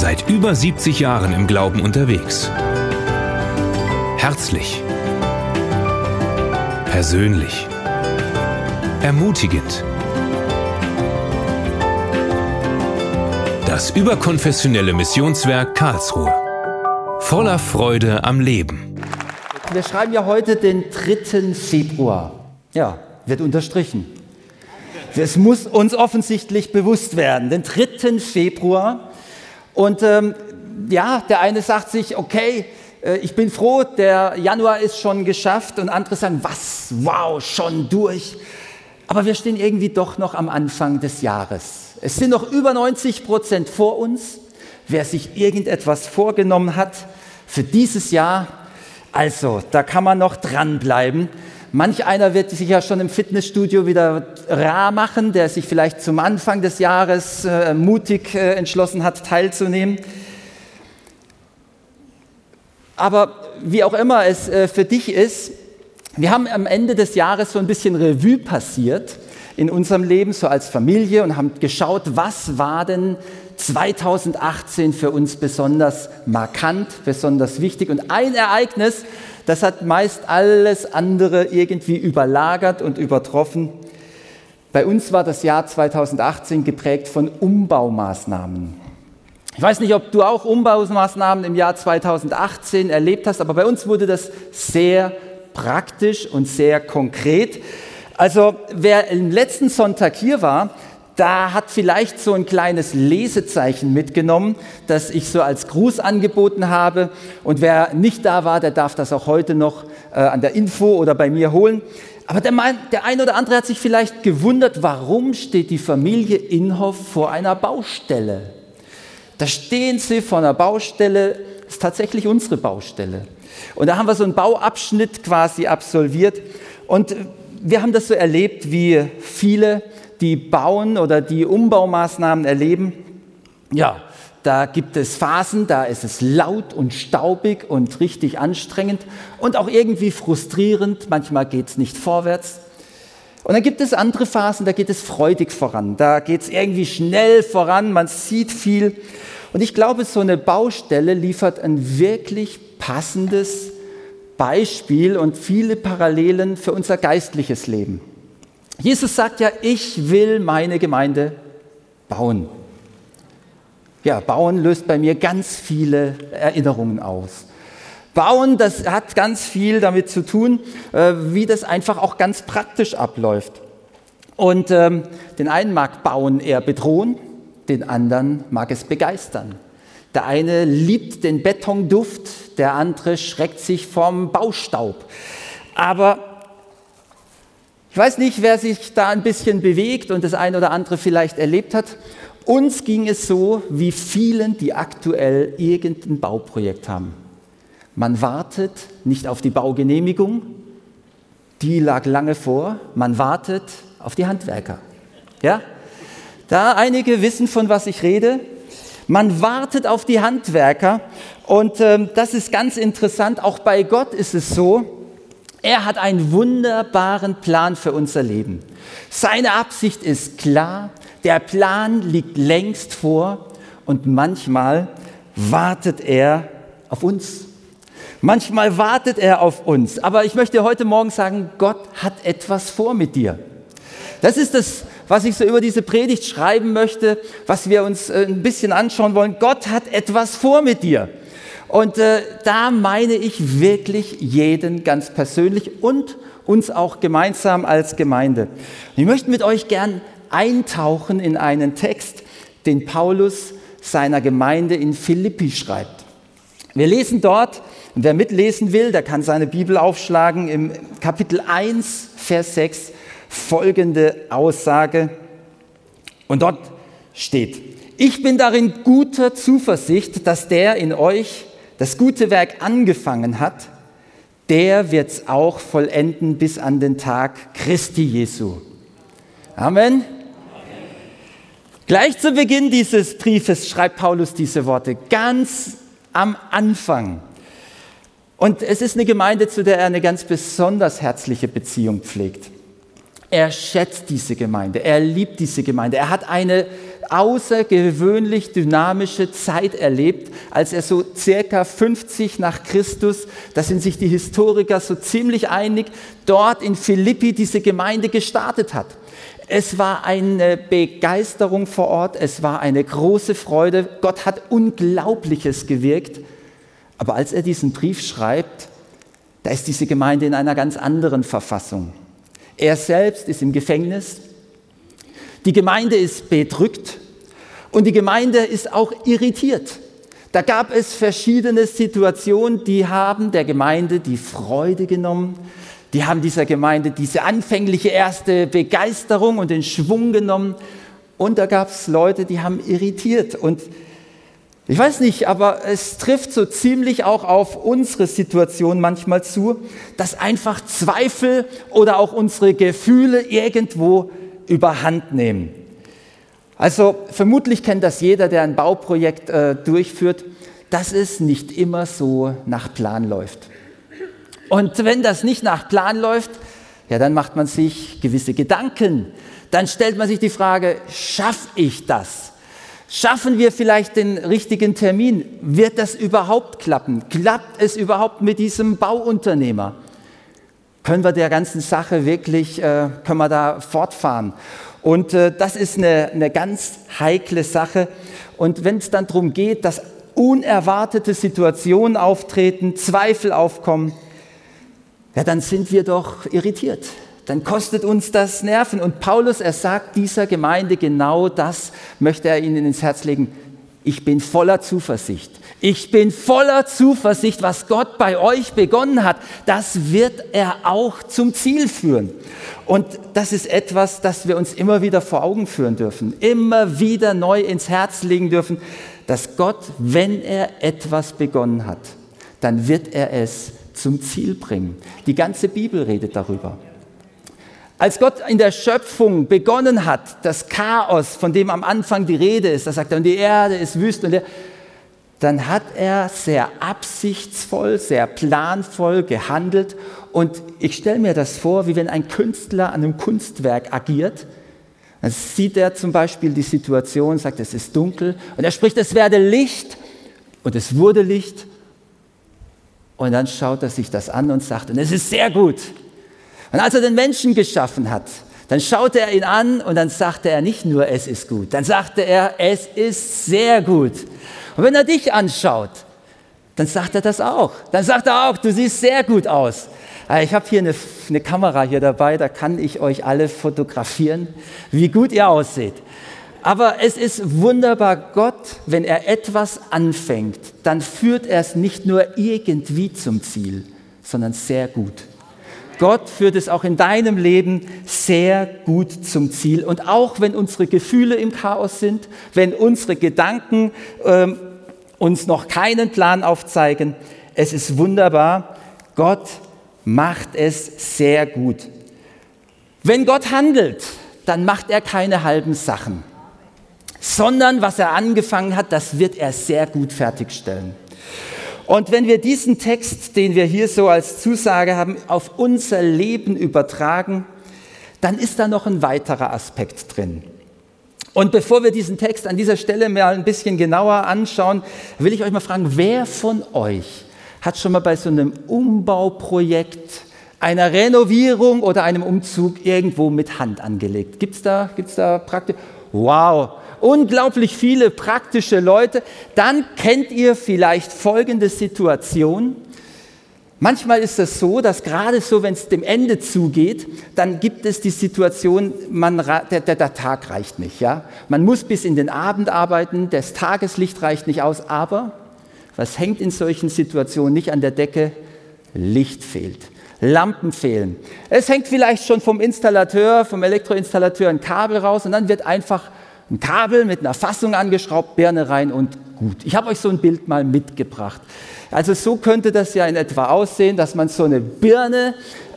Seit über 70 Jahren im Glauben unterwegs. Herzlich. Persönlich. Ermutigend. Das überkonfessionelle Missionswerk Karlsruhe. Voller Freude am Leben. Wir schreiben ja heute den 3. Februar. Ja, wird unterstrichen. Es muss uns offensichtlich bewusst werden, den 3. Februar. Und ähm, ja, der eine sagt sich, okay, äh, ich bin froh, der Januar ist schon geschafft. Und andere sagen, was, wow, schon durch. Aber wir stehen irgendwie doch noch am Anfang des Jahres. Es sind noch über 90 Prozent vor uns. Wer sich irgendetwas vorgenommen hat für dieses Jahr, also da kann man noch dranbleiben. Manch einer wird sich ja schon im Fitnessstudio wieder rar machen, der sich vielleicht zum Anfang des Jahres äh, mutig äh, entschlossen hat, teilzunehmen. Aber wie auch immer es äh, für dich ist, wir haben am Ende des Jahres so ein bisschen Revue passiert in unserem Leben, so als Familie und haben geschaut, was war denn 2018 für uns besonders markant, besonders wichtig. Und ein Ereignis, das hat meist alles andere irgendwie überlagert und übertroffen. Bei uns war das Jahr 2018 geprägt von Umbaumaßnahmen. Ich weiß nicht, ob du auch Umbaumaßnahmen im Jahr 2018 erlebt hast, aber bei uns wurde das sehr praktisch und sehr konkret. Also wer im letzten Sonntag hier war, da hat vielleicht so ein kleines Lesezeichen mitgenommen, das ich so als Gruß angeboten habe. Und wer nicht da war, der darf das auch heute noch äh, an der Info oder bei mir holen. Aber der, der ein oder andere hat sich vielleicht gewundert, warum steht die Familie Inhoff vor einer Baustelle? Da stehen sie vor einer Baustelle, ist tatsächlich unsere Baustelle. Und da haben wir so einen Bauabschnitt quasi absolviert. Und wir haben das so erlebt, wie viele die bauen oder die Umbaumaßnahmen erleben, ja, da gibt es Phasen, da ist es laut und staubig und richtig anstrengend und auch irgendwie frustrierend. Manchmal geht es nicht vorwärts. Und dann gibt es andere Phasen, da geht es freudig voran. Da geht es irgendwie schnell voran, man sieht viel. Und ich glaube, so eine Baustelle liefert ein wirklich passendes Beispiel und viele Parallelen für unser geistliches Leben. Jesus sagt ja, ich will meine Gemeinde bauen. Ja, bauen löst bei mir ganz viele Erinnerungen aus. Bauen, das hat ganz viel damit zu tun, äh, wie das einfach auch ganz praktisch abläuft. Und ähm, den einen mag Bauen eher bedrohen, den anderen mag es begeistern. Der eine liebt den Betonduft, der andere schreckt sich vom Baustaub. Aber ich weiß nicht, wer sich da ein bisschen bewegt und das eine oder andere vielleicht erlebt hat. Uns ging es so wie vielen, die aktuell irgendein Bauprojekt haben. Man wartet nicht auf die Baugenehmigung, die lag lange vor. Man wartet auf die Handwerker. Ja? Da einige wissen, von was ich rede. Man wartet auf die Handwerker und äh, das ist ganz interessant. Auch bei Gott ist es so, er hat einen wunderbaren Plan für unser Leben. Seine Absicht ist klar, der Plan liegt längst vor und manchmal wartet er auf uns. Manchmal wartet er auf uns. Aber ich möchte heute Morgen sagen, Gott hat etwas vor mit dir. Das ist das, was ich so über diese Predigt schreiben möchte, was wir uns äh, ein bisschen anschauen wollen. Gott hat etwas vor mit dir. Und äh, da meine ich wirklich jeden ganz persönlich und uns auch gemeinsam als Gemeinde. Ich möchte mit euch gern eintauchen in einen Text, den Paulus seiner Gemeinde in Philippi schreibt. Wir lesen dort, wer mitlesen will, der kann seine Bibel aufschlagen, im Kapitel 1, Vers 6 folgende Aussage. Und dort steht, ich bin darin guter Zuversicht, dass der in euch das gute Werk angefangen hat, der wird es auch vollenden bis an den Tag Christi Jesu. Amen. Gleich zu Beginn dieses Briefes schreibt Paulus diese Worte, ganz am Anfang. Und es ist eine Gemeinde, zu der er eine ganz besonders herzliche Beziehung pflegt. Er schätzt diese Gemeinde, er liebt diese Gemeinde, er hat eine außergewöhnlich dynamische Zeit erlebt, als er so circa 50 nach Christus, da sind sich die Historiker so ziemlich einig, dort in Philippi diese Gemeinde gestartet hat. Es war eine Begeisterung vor Ort, es war eine große Freude. Gott hat Unglaubliches gewirkt. Aber als er diesen Brief schreibt, da ist diese Gemeinde in einer ganz anderen Verfassung. Er selbst ist im Gefängnis, die Gemeinde ist bedrückt und die Gemeinde ist auch irritiert. Da gab es verschiedene Situationen, die haben der Gemeinde die Freude genommen, die haben dieser Gemeinde diese anfängliche erste Begeisterung und den Schwung genommen. Und da gab es Leute, die haben irritiert. Und ich weiß nicht, aber es trifft so ziemlich auch auf unsere Situation manchmal zu, dass einfach Zweifel oder auch unsere Gefühle irgendwo überhand nehmen. Also vermutlich kennt das jeder, der ein Bauprojekt äh, durchführt, dass es nicht immer so nach Plan läuft. Und wenn das nicht nach Plan läuft, ja, dann macht man sich gewisse Gedanken. Dann stellt man sich die Frage, schaffe ich das? Schaffen wir vielleicht den richtigen Termin? Wird das überhaupt klappen? Klappt es überhaupt mit diesem Bauunternehmer? Können wir der ganzen Sache wirklich, äh, können wir da fortfahren. Und äh, das ist eine, eine ganz heikle Sache. Und wenn es dann darum geht, dass unerwartete Situationen auftreten, Zweifel aufkommen, ja, dann sind wir doch irritiert. Dann kostet uns das Nerven. Und Paulus, er sagt dieser Gemeinde genau das, möchte er ihnen ins Herz legen. Ich bin voller Zuversicht. Ich bin voller Zuversicht, was Gott bei euch begonnen hat, das wird er auch zum Ziel führen. Und das ist etwas, das wir uns immer wieder vor Augen führen dürfen, immer wieder neu ins Herz legen dürfen, dass Gott, wenn er etwas begonnen hat, dann wird er es zum Ziel bringen. Die ganze Bibel redet darüber. Als Gott in der Schöpfung begonnen hat, das Chaos, von dem am Anfang die Rede ist, da sagt er, und die Erde ist wüst und der, dann hat er sehr absichtsvoll, sehr planvoll gehandelt. Und ich stelle mir das vor, wie wenn ein Künstler an einem Kunstwerk agiert. Dann sieht er zum Beispiel die Situation, sagt, es ist dunkel. Und er spricht, es werde Licht. Und es wurde Licht. Und dann schaut er sich das an und sagt, und es ist sehr gut. Und als er den Menschen geschaffen hat, dann schaute er ihn an und dann sagte er nicht nur, es ist gut, dann sagte er, es ist sehr gut. Und wenn er dich anschaut, dann sagt er das auch. Dann sagt er auch, du siehst sehr gut aus. Ah, ich habe hier eine, eine, Kamera hier dabei, da kann ich euch alle fotografieren, wie gut ihr ausseht. Aber es ist wunderbar, Gott, wenn er etwas anfängt, dann führt er es nicht nur irgendwie zum Ziel, sondern sehr gut. Gott führt es auch in deinem Leben sehr gut zum Ziel. Und auch wenn unsere Gefühle im Chaos sind, wenn unsere Gedanken ähm, uns noch keinen Plan aufzeigen. Es ist wunderbar. Gott macht es sehr gut. Wenn Gott handelt, dann macht er keine halben Sachen, sondern was er angefangen hat, das wird er sehr gut fertigstellen. Und wenn wir diesen Text, den wir hier so als Zusage haben, auf unser Leben übertragen, dann ist da noch ein weiterer Aspekt drin. Und bevor wir diesen Text an dieser Stelle mal ein bisschen genauer anschauen, will ich euch mal fragen, wer von euch hat schon mal bei so einem Umbauprojekt, einer Renovierung oder einem Umzug irgendwo mit Hand angelegt? Gibt es da, gibt's da praktisch? Wow, unglaublich viele praktische Leute. Dann kennt ihr vielleicht folgende Situation. Manchmal ist es so, dass gerade so, wenn es dem Ende zugeht, dann gibt es die Situation, man, der, der, der, Tag reicht nicht. Ja? Man muss bis in den Abend arbeiten, das Tageslicht reicht nicht aus, aber was hängt in solchen Situationen nicht an der Decke? Licht fehlt. Lampen fehlen. Es hängt vielleicht schon vom Installateur, vom Elektroinstallateur ein Kabel raus und dann wird einfach ein Kabel mit einer Fassung angeschraubt, Birne rein und gut. Ich habe euch so ein Bild mal mitgebracht. Also so könnte das ja in etwa aussehen, dass man so eine Birne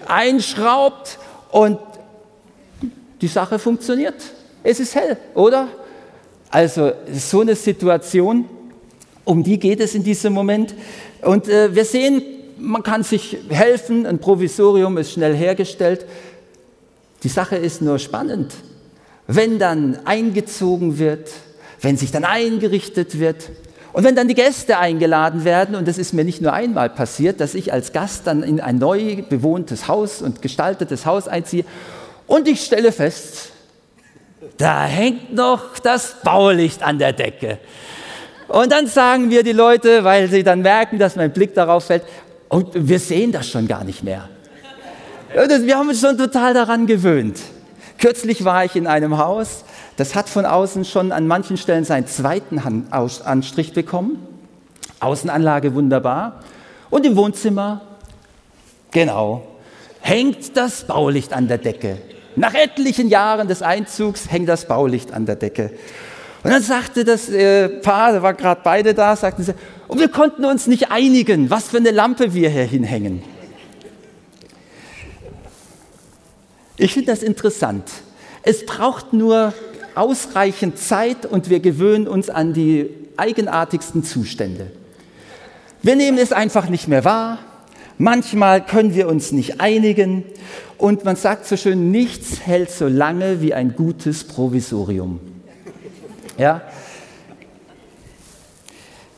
einschraubt und die Sache funktioniert. Es ist hell, oder? Also so eine Situation, um die geht es in diesem Moment. Und äh, wir sehen, man kann sich helfen, ein Provisorium ist schnell hergestellt. Die Sache ist nur spannend. Wenn dann eingezogen wird, wenn sich dann eingerichtet wird und wenn dann die Gäste eingeladen werden, und das ist mir nicht nur einmal passiert, dass ich als Gast dann in ein neu bewohntes Haus und gestaltetes Haus einziehe und ich stelle fest, da hängt noch das Baulicht an der Decke. Und dann sagen wir die Leute, weil sie dann merken, dass mein Blick darauf fällt, und wir sehen das schon gar nicht mehr. Wir haben uns schon total daran gewöhnt. Kürzlich war ich in einem Haus, das hat von außen schon an manchen Stellen seinen zweiten Anstrich bekommen. Außenanlage wunderbar. Und im Wohnzimmer, genau, hängt das Baulicht an der Decke. Nach etlichen Jahren des Einzugs hängt das Baulicht an der Decke. Und dann sagte das äh, Paar, da waren gerade beide da, sagten sie, und wir konnten uns nicht einigen, was für eine Lampe wir hier hinhängen. Ich finde das interessant. Es braucht nur ausreichend Zeit und wir gewöhnen uns an die eigenartigsten Zustände. Wir nehmen es einfach nicht mehr wahr. Manchmal können wir uns nicht einigen und man sagt so schön, nichts hält so lange wie ein gutes Provisorium. Ja?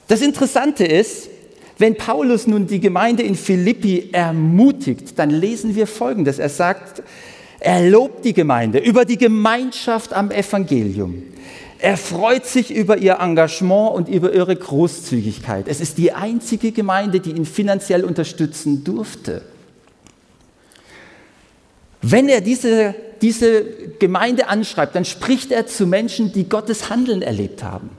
Das Interessante ist, wenn Paulus nun die Gemeinde in Philippi ermutigt, dann lesen wir Folgendes. Er sagt, er lobt die Gemeinde über die Gemeinschaft am Evangelium. Er freut sich über ihr Engagement und über ihre Großzügigkeit. Es ist die einzige Gemeinde, die ihn finanziell unterstützen durfte. Wenn er diese, diese Gemeinde anschreibt, dann spricht er zu Menschen, die Gottes Handeln erlebt haben.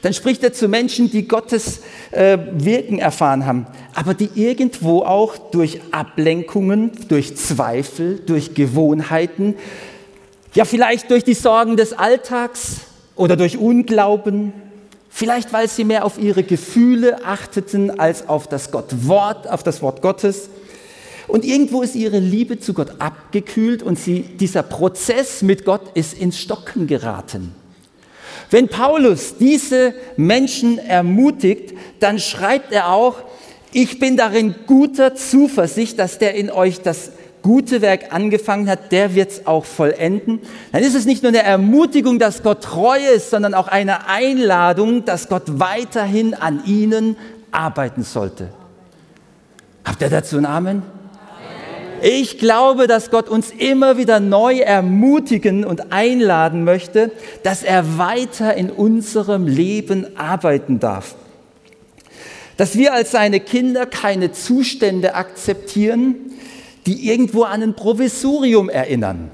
Dann spricht er zu Menschen, die Gottes äh, Wirken erfahren haben, aber die irgendwo auch durch Ablenkungen, durch Zweifel, durch Gewohnheiten, ja vielleicht durch die Sorgen des Alltags oder durch Unglauben, vielleicht weil sie mehr auf ihre Gefühle achteten als auf das Gott Wort, auf das Wort Gottes. Und irgendwo ist ihre Liebe zu Gott abgekühlt und sie, dieser Prozess mit Gott ist ins Stocken geraten. Wenn Paulus diese Menschen ermutigt, dann schreibt er auch, ich bin darin guter Zuversicht, dass der in euch das gute Werk angefangen hat, der wird es auch vollenden. Dann ist es nicht nur eine Ermutigung, dass Gott treu ist, sondern auch eine Einladung, dass Gott weiterhin an ihnen arbeiten sollte. Habt ihr dazu einen Amen? Ich glaube, dass Gott uns immer wieder neu ermutigen und einladen möchte, dass er weiter in unserem Leben arbeiten darf. Dass wir als seine Kinder keine Zustände akzeptieren, die irgendwo an ein Provisorium erinnern.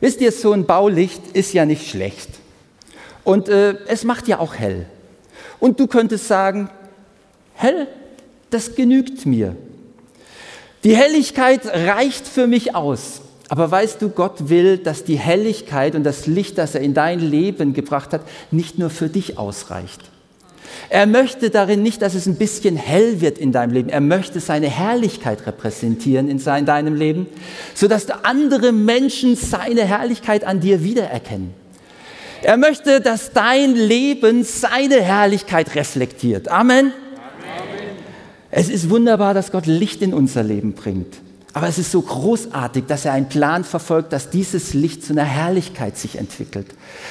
Wisst ihr, so ein Baulicht ist ja nicht schlecht. Und äh, es macht ja auch hell. Und du könntest sagen, hell, das genügt mir. Die Helligkeit reicht für mich aus. Aber weißt du, Gott will, dass die Helligkeit und das Licht, das er in dein Leben gebracht hat, nicht nur für dich ausreicht. Er möchte darin nicht, dass es ein bisschen hell wird in deinem Leben. Er möchte seine Herrlichkeit repräsentieren in deinem Leben, sodass andere Menschen seine Herrlichkeit an dir wiedererkennen. Er möchte, dass dein Leben seine Herrlichkeit reflektiert. Amen. Es ist wunderbar, dass Gott Licht in unser Leben bringt. Aber es ist so großartig, dass er einen Plan verfolgt, dass dieses Licht zu einer Herrlichkeit sich entwickelt.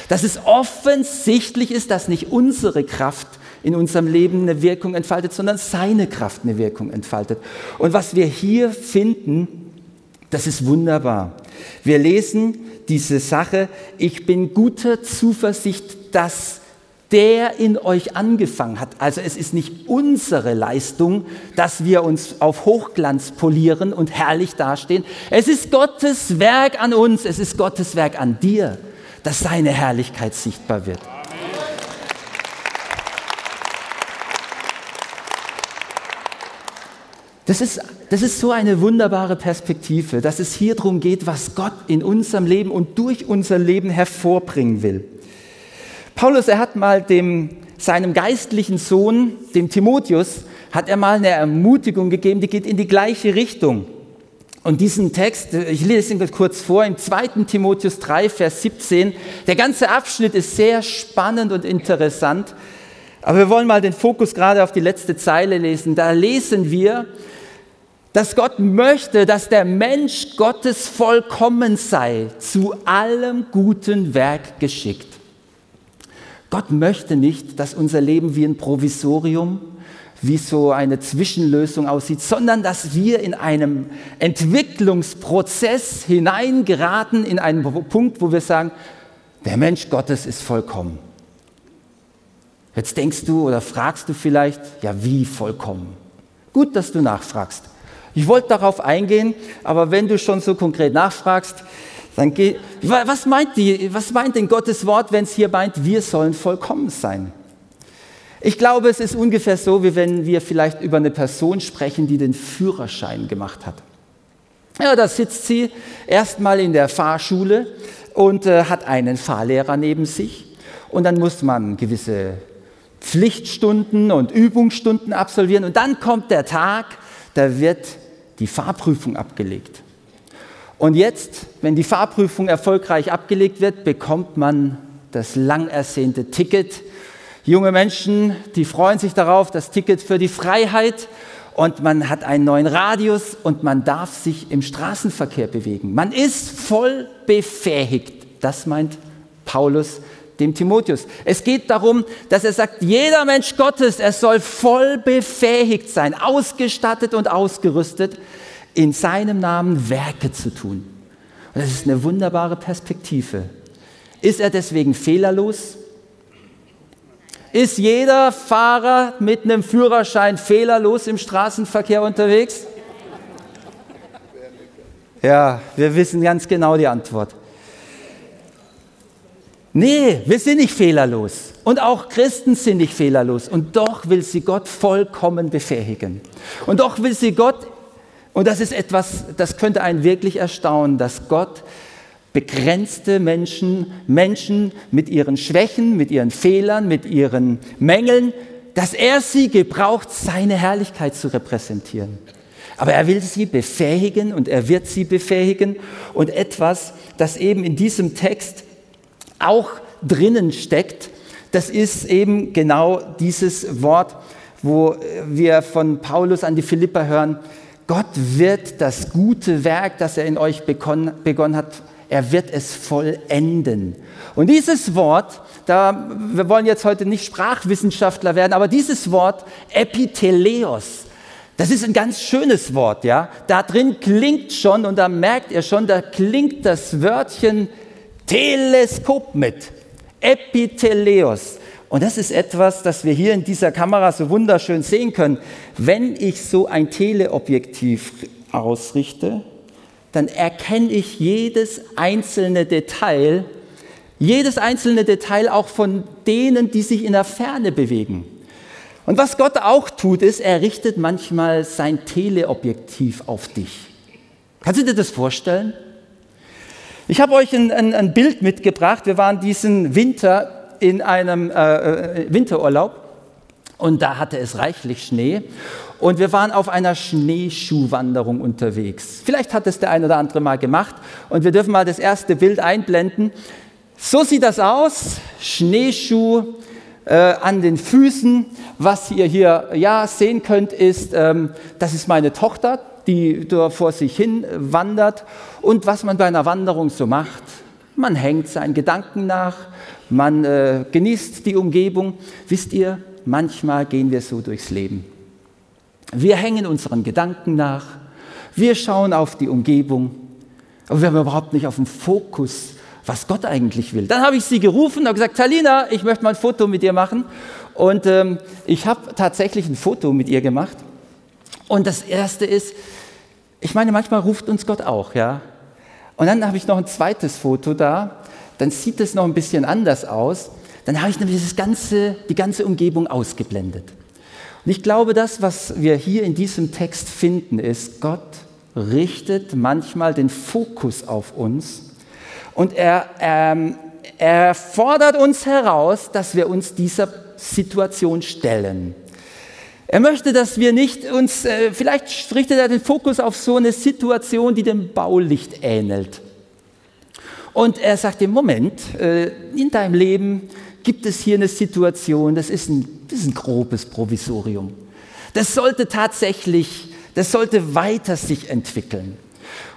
Dass es offensichtlich ist, dass nicht unsere Kraft in unserem Leben eine Wirkung entfaltet, sondern seine Kraft eine Wirkung entfaltet. Und was wir hier finden, das ist wunderbar. Wir lesen diese Sache, ich bin guter Zuversicht, dass der in euch angefangen hat. Also es ist nicht unsere Leistung, dass wir uns auf Hochglanz polieren und herrlich dastehen. Es ist Gottes Werk an uns, es ist Gottes Werk an dir, dass seine Herrlichkeit sichtbar wird. Das ist, das ist so eine wunderbare Perspektive, dass es hier darum geht, was Gott in unserem Leben und durch unser Leben hervorbringen will. Paulus, er hat mal dem, seinem geistlichen Sohn, dem Timotheus, hat er mal eine Ermutigung gegeben, die geht in die gleiche Richtung. Und diesen Text, ich lese ihn kurz vor, im 2. Timotheus 3, Vers 17. Der ganze Abschnitt ist sehr spannend und interessant. Aber wir wollen mal den Fokus gerade auf die letzte Zeile lesen. Da lesen wir, dass Gott möchte, dass der Mensch Gottes vollkommen sei, zu allem guten Werk geschickt. Gott möchte nicht, dass unser Leben wie ein Provisorium, wie so eine Zwischenlösung aussieht, sondern dass wir in einem Entwicklungsprozess hineingeraten, in einen Punkt, wo wir sagen, der Mensch Gottes ist vollkommen. Jetzt denkst du oder fragst du vielleicht, ja wie vollkommen? Gut, dass du nachfragst. Ich wollte darauf eingehen, aber wenn du schon so konkret nachfragst, dann geh, was meint, die, was meint denn Gottes Wort, wenn es hier meint, wir sollen vollkommen sein? Ich glaube, es ist ungefähr so, wie wenn wir vielleicht über eine Person sprechen, die den Führerschein gemacht hat. Ja, da sitzt sie erstmal in der Fahrschule und äh, hat einen Fahrlehrer neben sich. Und dann muss man gewisse Pflichtstunden und Übungsstunden absolvieren. Und dann kommt der Tag, da wird die Fahrprüfung abgelegt. Und jetzt, wenn die Fahrprüfung erfolgreich abgelegt wird, bekommt man das lang ersehnte Ticket. Junge Menschen, die freuen sich darauf, das Ticket für die Freiheit. Und man hat einen neuen Radius und man darf sich im Straßenverkehr bewegen. Man ist voll befähigt. Das meint Paulus dem Timotheus. Es geht darum, dass er sagt, jeder Mensch Gottes, er soll voll befähigt sein, ausgestattet und ausgerüstet, in seinem Namen Werke zu tun. Und das ist eine wunderbare Perspektive. Ist er deswegen fehlerlos? Ist jeder Fahrer mit einem Führerschein fehlerlos im Straßenverkehr unterwegs? Ja, wir wissen ganz genau die Antwort. Nee, wir sind nicht fehlerlos. Und auch Christen sind nicht fehlerlos. Und doch will sie Gott vollkommen befähigen. Und doch will sie Gott, und das ist etwas, das könnte einen wirklich erstaunen, dass Gott begrenzte Menschen, Menschen mit ihren Schwächen, mit ihren Fehlern, mit ihren Mängeln, dass er sie gebraucht, seine Herrlichkeit zu repräsentieren. Aber er will sie befähigen und er wird sie befähigen. Und etwas, das eben in diesem Text auch drinnen steckt, das ist eben genau dieses Wort, wo wir von Paulus an die Philipper hören, Gott wird das gute Werk, das er in euch begonnen hat, er wird es vollenden. Und dieses Wort, da, wir wollen jetzt heute nicht Sprachwissenschaftler werden, aber dieses Wort Epitheleos, das ist ein ganz schönes Wort, ja. Da drin klingt schon, und da merkt ihr schon, da klingt das Wörtchen Teleskop mit. Epitheleos. Und das ist etwas, das wir hier in dieser Kamera so wunderschön sehen können. Wenn ich so ein Teleobjektiv ausrichte, dann erkenne ich jedes einzelne Detail, jedes einzelne Detail auch von denen, die sich in der Ferne bewegen. Und was Gott auch tut, ist, er richtet manchmal sein Teleobjektiv auf dich. Kannst du dir das vorstellen? Ich habe euch ein, ein, ein, Bild mitgebracht. Wir waren diesen Winter in einem äh, äh, Winterurlaub und da hatte es reichlich Schnee. Und wir waren auf einer Schneeschuhwanderung unterwegs. Vielleicht hat es der ein oder andere mal gemacht. Und wir dürfen mal das erste Bild einblenden. So sieht das aus. Schneeschuh äh, an den Füßen. Was ihr hier ja, sehen könnt, ist, ähm, das ist meine Tochter die da vor sich hin wandert und was man bei einer Wanderung so macht. Man hängt seinen Gedanken nach, man äh, genießt die Umgebung. Wisst ihr, manchmal gehen wir so durchs Leben. Wir hängen unseren Gedanken nach, wir schauen auf die Umgebung, aber wir haben überhaupt nicht auf den Fokus, was Gott eigentlich will. Dann habe ich sie gerufen und gesagt, Talina, ich möchte mal ein Foto mit dir machen. Und ähm, ich habe tatsächlich ein Foto mit ihr gemacht. Und das Erste ist, ich meine, manchmal ruft uns Gott auch, ja. Und dann habe ich noch ein zweites Foto da, dann sieht es noch ein bisschen anders aus. Dann habe ich nämlich das ganze, die ganze Umgebung ausgeblendet. Und ich glaube, das, was wir hier in diesem Text finden, ist, Gott richtet manchmal den Fokus auf uns und er, ähm, er fordert uns heraus, dass wir uns dieser Situation stellen. Er möchte, dass wir nicht uns, äh, vielleicht richtet er den Fokus auf so eine Situation, die dem Baulicht ähnelt. Und er sagt im Moment, äh, in deinem Leben gibt es hier eine Situation, das ist ein, das ist ein grobes Provisorium. Das sollte tatsächlich Das sollte weiter sich entwickeln.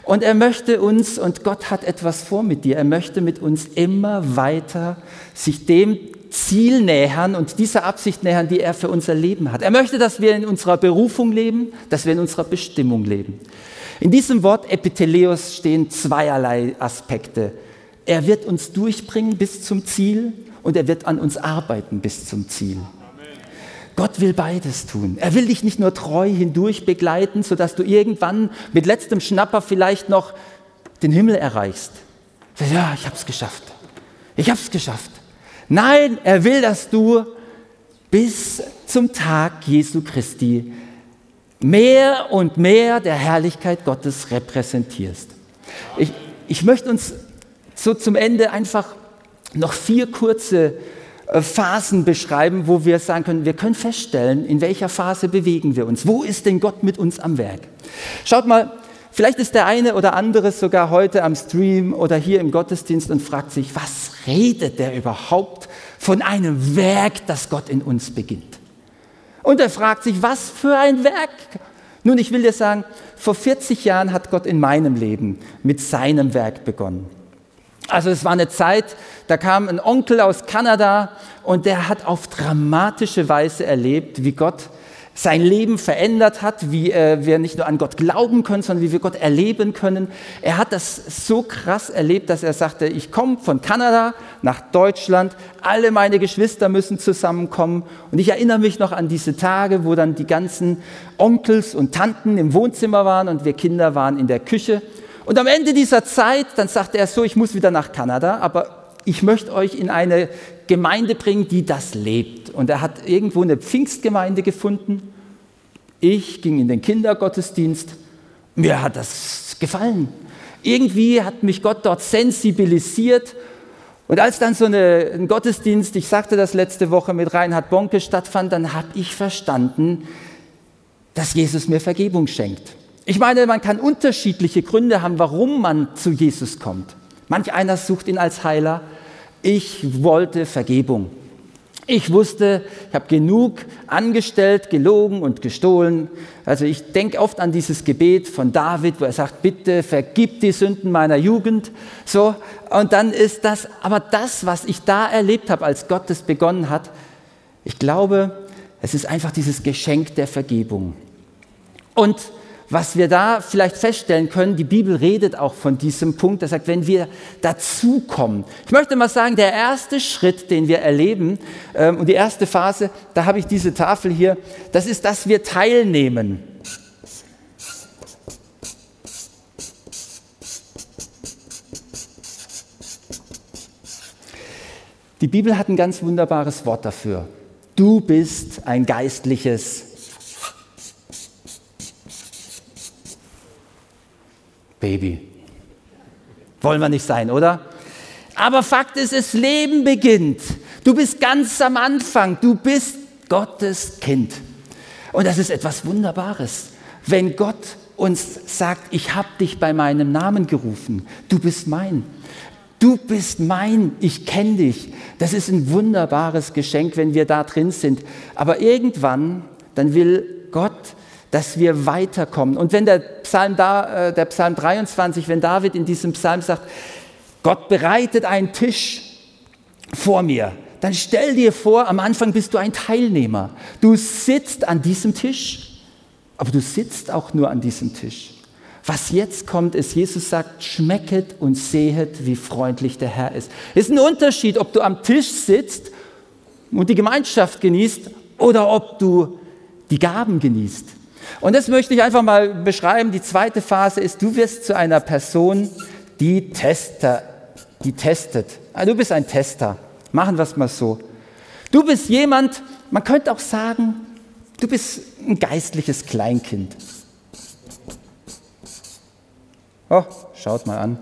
Und er möchte uns, und Gott hat etwas vor mit dir, er möchte mit uns immer weiter sich dem Ziel nähern und dieser Absicht nähern, die er für unser Leben hat. Er möchte, dass wir in unserer Berufung leben, dass wir in unserer Bestimmung leben. In diesem Wort Epitheleos stehen zweierlei Aspekte. Er wird uns durchbringen bis zum Ziel und er wird an uns arbeiten bis zum Ziel. Gott will beides tun. Er will dich nicht nur treu hindurch begleiten, sodass du irgendwann mit letztem Schnapper vielleicht noch den Himmel erreichst. Ja, ich habe es geschafft. Ich habe es geschafft. Nein, er will, dass du bis zum Tag Jesu Christi mehr und mehr der Herrlichkeit Gottes repräsentierst. Ich, ich möchte uns so zum Ende einfach noch vier kurze äh, Phasen beschreiben, wo wir sagen können, wir können feststellen, in welcher Phase bewegen wir uns. Wo ist denn Gott mit uns am Werk? Schaut mal, vielleicht ist der eine oder andere sogar heute am Stream oder hier im Gottesdienst und fragt sich, was redet der überhaupt von einem Werk, das Gott in uns beginnt? Und er fragt sich, was für ein Werk? Nun, ich will dir sagen, vor 40 Jahren hat Gott in meinem Leben mit seinem Werk begonnen. Also es war eine Zeit, da kam ein Onkel aus Kanada und der hat auf dramatische Weise erlebt, wie Gott sein Leben verändert hat, wie äh, wir nicht nur an Gott glauben können, sondern wie wir Gott erleben können. Er hat das so krass erlebt, dass er sagte, ich komme von Kanada nach Deutschland, alle meine Geschwister müssen zusammenkommen. Und ich erinnere mich noch an diese Tage, wo dann die ganzen Onkels und Tanten im Wohnzimmer waren und wir Kinder waren in der Küche. Und am Ende dieser Zeit, dann sagte er so, ich muss wieder nach Kanada, aber ich möchte euch in eine Gemeinde bringen, die das lebt. Und er hat irgendwo eine Pfingstgemeinde gefunden. Ich ging in den Kindergottesdienst. Mir hat das gefallen. Irgendwie hat mich Gott dort sensibilisiert. Und als dann so eine, ein Gottesdienst, ich sagte das letzte Woche mit Reinhard Bonke stattfand, dann habe ich verstanden, dass Jesus mir Vergebung schenkt. Ich meine, man kann unterschiedliche Gründe haben, warum man zu Jesus kommt. Manch einer sucht ihn als Heiler. Ich wollte Vergebung. Ich wusste, ich habe genug angestellt, gelogen und gestohlen. Also ich denke oft an dieses Gebet von David, wo er sagt, bitte vergib die Sünden meiner Jugend. So, und dann ist das, aber das, was ich da erlebt habe, als Gott es begonnen hat, ich glaube, es ist einfach dieses Geschenk der Vergebung. Und was wir da vielleicht feststellen können, die Bibel redet auch von diesem Punkt, er sagt, wenn wir dazukommen. Ich möchte mal sagen, der erste Schritt, den wir erleben, ähm, und die erste Phase, da habe ich diese Tafel hier, das ist, dass wir teilnehmen. Die Bibel hat ein ganz wunderbares Wort dafür. Du bist ein geistliches Baby. Wollen wir nicht sein, oder? Aber Fakt ist, das Leben beginnt. Du bist ganz am Anfang. Du bist Gottes Kind. Und das ist etwas Wunderbares. Wenn Gott uns sagt, ich habe dich bei meinem Namen gerufen. Du bist mein. Du bist mein. Ich kenne dich. Das ist ein wunderbares Geschenk, wenn wir da drin sind. Aber irgendwann, dann will Gott dass wir weiterkommen. Und wenn der Psalm, da, äh, der Psalm 23, wenn David in diesem Psalm sagt, Gott bereitet einen Tisch vor mir, dann stell dir vor, am Anfang bist du ein Teilnehmer. Du sitzt an diesem Tisch, aber du sitzt auch nur an diesem Tisch. Was jetzt kommt, ist, Jesus sagt, schmecket und sehet, wie freundlich der Herr ist. Es ist ein Unterschied, ob du am Tisch sitzt und die Gemeinschaft genießt oder ob du die Gaben genießt. Und das möchte ich einfach mal beschreiben. Die zweite Phase ist, du wirst zu einer Person, die Tester, die testet. Also du bist ein Tester. Machen wir es mal so. Du bist jemand, man könnte auch sagen, du bist ein geistliches Kleinkind. Oh, schaut mal an.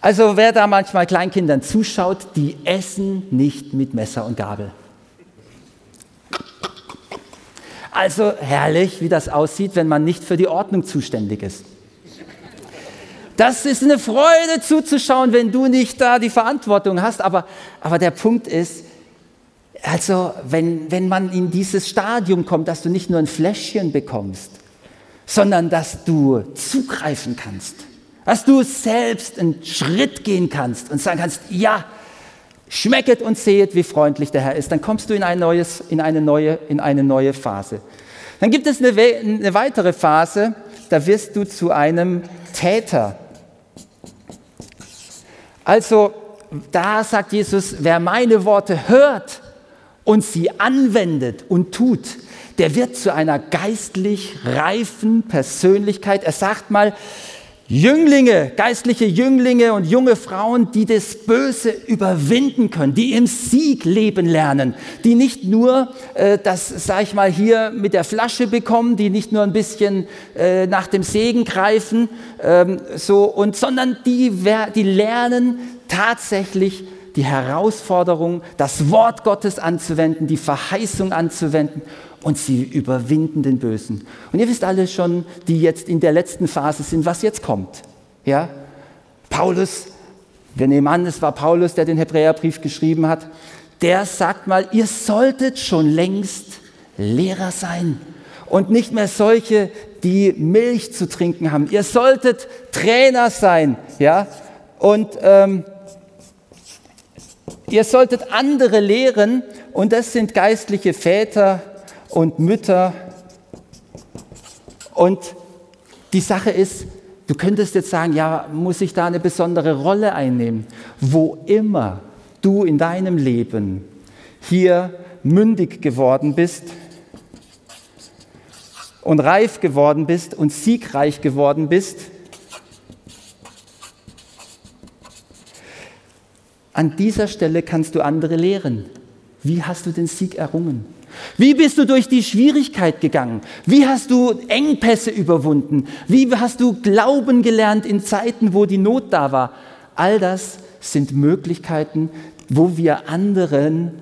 Also wer da manchmal Kleinkindern zuschaut, die essen nicht mit Messer und Gabel. Also herrlich, wie das aussieht, wenn man nicht für die Ordnung zuständig ist. Das ist eine Freude zuzuschauen, wenn du nicht da die Verantwortung hast. Aber, aber der Punkt ist, Also wenn, wenn man in dieses Stadium kommt, dass du nicht nur ein Fläschchen bekommst, sondern dass du zugreifen kannst, dass du selbst einen Schritt gehen kannst und sagen kannst, ja, schmecket und sehet, wie freundlich der Herr ist, dann kommst du in, ein neues, in, eine, neue, in eine neue Phase. Dann gibt es eine, eine weitere Phase, da wirst du zu einem Täter. Also da sagt Jesus, wer meine Worte hört und sie anwendet und tut, der wird zu einer geistlich reifen Persönlichkeit. Er sagt mal, Jünglinge, geistliche Jünglinge und junge Frauen, die das Böse überwinden können, die im Sieg leben lernen, die nicht nur äh, das, sag ich mal, hier mit der Flasche bekommen, die nicht nur ein bisschen äh, nach dem Segen greifen, ähm, so und sondern die, die lernen tatsächlich die Herausforderung, das Wort Gottes anzuwenden, die Verheißung anzuwenden und sie überwinden den Bösen. Und ihr wisst alle schon, die jetzt in der letzten Phase sind, was jetzt kommt. Ja? Paulus, wir nehmen an, es war Paulus, der den Hebräerbrief geschrieben hat, der sagt mal, ihr solltet schon längst Lehrer sein und nicht mehr solche, die Milch zu trinken haben. Ihr solltet Trainer sein, ja, und ähm, ihr solltet andere lehren, und das sind geistliche Väter, und Mütter. Und die Sache ist, du könntest jetzt sagen, ja, muss ich da eine besondere Rolle einnehmen? Wo immer du in deinem Leben hier mündig geworden bist und reif geworden bist und siegreich geworden bist, an dieser Stelle kannst du andere lehren. Wie hast du den Sieg errungen? Wie bist du durch die Schwierigkeit gegangen? Wie hast du Engpässe überwunden? Wie hast du Glauben gelernt in Zeiten, wo die Not da war? All das sind Möglichkeiten, wo wir anderen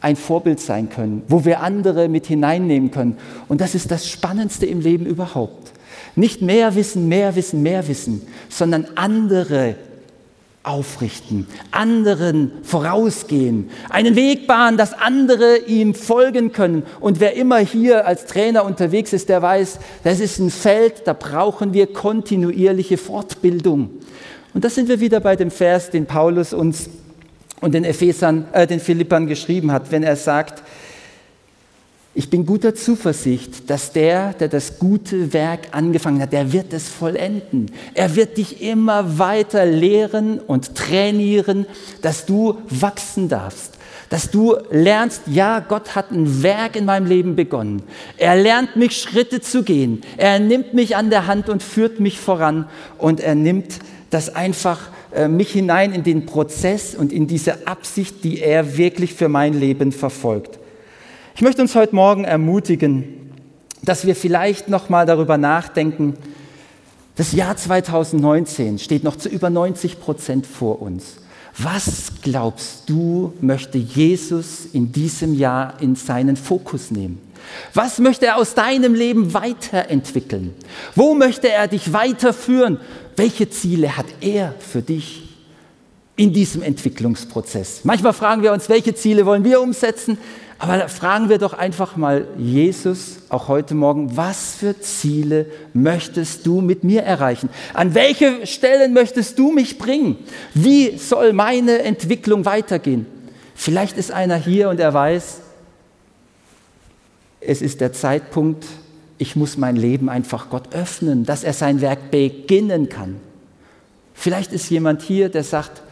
ein Vorbild sein können, wo wir andere mit hineinnehmen können. Und das ist das Spannendste im Leben überhaupt. Nicht mehr Wissen, mehr Wissen, mehr Wissen, sondern andere aufrichten, anderen vorausgehen, einen Weg bahnen, dass andere ihm folgen können. Und wer immer hier als Trainer unterwegs ist, der weiß, das ist ein Feld, da brauchen wir kontinuierliche Fortbildung. Und da sind wir wieder bei dem Vers, den Paulus uns und den Ephesern, äh, den Philippern geschrieben hat, wenn er sagt, bin guter Zuversicht, dass der, der das gute Werk angefangen hat, der wird es vollenden. Er wird dich immer weiter lehren und trainieren, dass du wachsen darfst, dass du lernst, ja, Gott hat ein Werk in meinem Leben begonnen. Er lernt mich Schritte zu gehen. Er nimmt mich an der Hand und führt mich voran und er nimmt das einfach äh, mich hinein in den Prozess und in diese Absicht, die er wirklich für mein Leben verfolgt. Ich möchte uns heute Morgen ermutigen, dass wir vielleicht noch mal darüber nachdenken. Das Jahr 2019 steht noch zu über 90 Prozent vor uns. Was glaubst du, möchte Jesus in diesem Jahr in seinen Fokus nehmen? Was möchte er aus deinem Leben weiterentwickeln? Wo möchte er dich weiterführen? Welche Ziele hat er für dich in diesem Entwicklungsprozess? Manchmal fragen wir uns, welche Ziele wollen wir umsetzen? Aber fragen wir doch einfach mal Jesus, auch heute Morgen, was für Ziele möchtest du mit mir erreichen? An welche Stellen möchtest du mich bringen? Wie soll meine Entwicklung weitergehen? Vielleicht ist einer hier und er weiß, es ist der Zeitpunkt, ich muss mein Leben einfach Gott öffnen, dass er sein Werk beginnen kann. Vielleicht ist jemand hier, der sagt,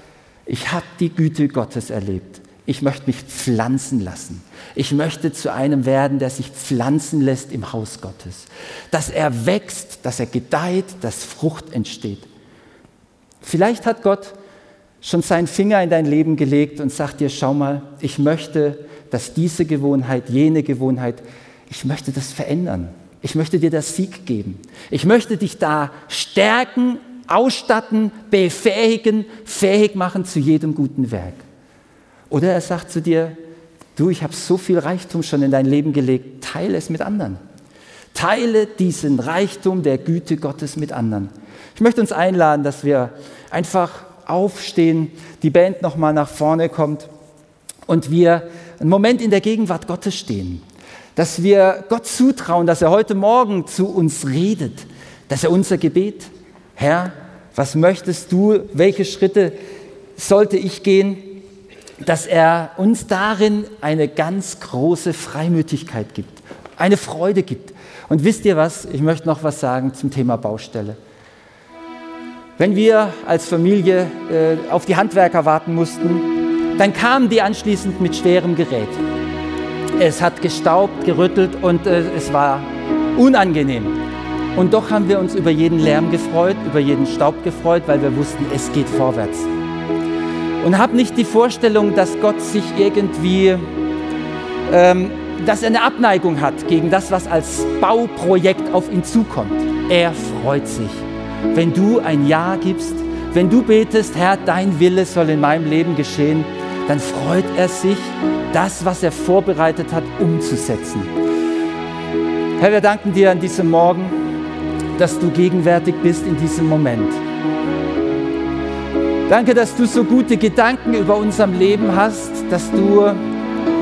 ich habe die Güte Gottes erlebt ich möchte mich pflanzen lassen. Ich möchte zu einem werden, der sich pflanzen lässt im Haus Gottes. Dass er wächst, dass er gedeiht, dass Frucht entsteht. Vielleicht hat Gott schon seinen Finger in dein Leben gelegt und sagt dir, schau mal, ich möchte, dass diese Gewohnheit, jene Gewohnheit, ich möchte das verändern. Ich möchte dir das Sieg geben. Ich möchte dich da stärken, ausstatten, befähigen, fähig machen zu jedem guten Werk. Oder er sagt zu dir, du, ich habe so viel Reichtum schon in dein Leben gelegt, teile es mit anderen. Teile diesen Reichtum der Güte Gottes mit anderen. Ich möchte uns einladen, dass wir einfach aufstehen, die Band nochmal nach vorne kommt und wir einen Moment in der Gegenwart Gottes stehen, dass wir Gott zutrauen, dass er heute Morgen zu uns redet, dass er unser Gebet, Herr, was möchtest du, welche Schritte sollte ich gehen, dass er uns darin eine ganz große Freimütigkeit gibt, eine Freude gibt. Und wisst ihr was, ich möchte noch was sagen zum Thema Baustelle. Wenn wir als Familie äh, auf die Handwerker warten mussten, dann kamen die anschließend mit schwerem Gerät. Es hat gestaubt, gerüttelt und äh, es war unangenehm. Und doch haben wir uns über jeden Lärm gefreut, über jeden Staub gefreut, weil wir wussten, es geht vorwärts. Und hab nicht die Vorstellung, dass Gott sich irgendwie, ähm, dass er eine Abneigung hat gegen das, was als Bauprojekt auf ihn zukommt. Er freut sich. Wenn du ein Ja gibst, wenn du betest, Herr, dein Wille soll in meinem Leben geschehen, dann freut er sich, das, was er vorbereitet hat, umzusetzen. Herr, wir danken dir an diesem Morgen, dass du gegenwärtig bist in diesem Moment. Danke, dass du so gute Gedanken über unserem Leben hast, dass du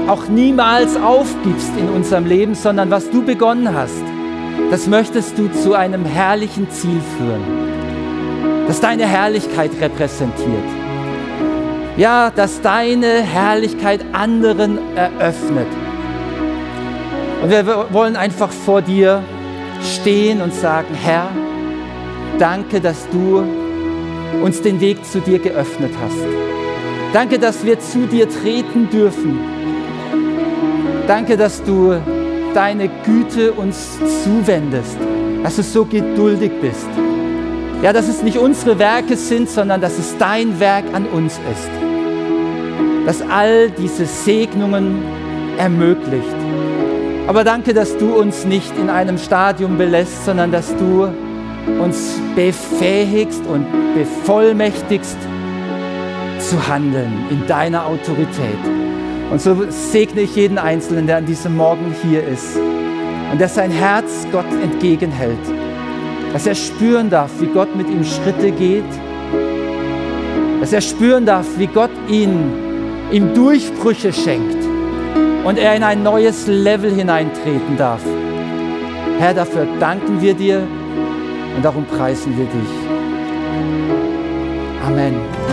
auch niemals aufgibst in unserem Leben, sondern was du begonnen hast, das möchtest du zu einem herrlichen Ziel führen, das deine Herrlichkeit repräsentiert. Ja, dass deine Herrlichkeit anderen eröffnet. Und wir wollen einfach vor dir stehen und sagen, Herr, danke, dass du uns den Weg zu dir geöffnet hast. Danke, dass wir zu dir treten dürfen. Danke, dass du deine Güte uns zuwendest, dass du so geduldig bist. Ja, dass es nicht unsere Werke sind, sondern dass es dein Werk an uns ist. Dass all diese Segnungen ermöglicht. Aber danke, dass du uns nicht in einem Stadium belässt, sondern dass du uns befähigst und bevollmächtigst zu handeln in deiner Autorität. Und so segne ich jeden Einzelnen, der an diesem Morgen hier ist und der sein Herz Gott entgegenhält, dass er spüren darf, wie Gott mit ihm Schritte geht, dass er spüren darf, wie Gott ihn ihm Durchbrüche schenkt und er in ein neues Level hineintreten darf. Herr, dafür danken wir dir und darum preisen wir dich. Amen.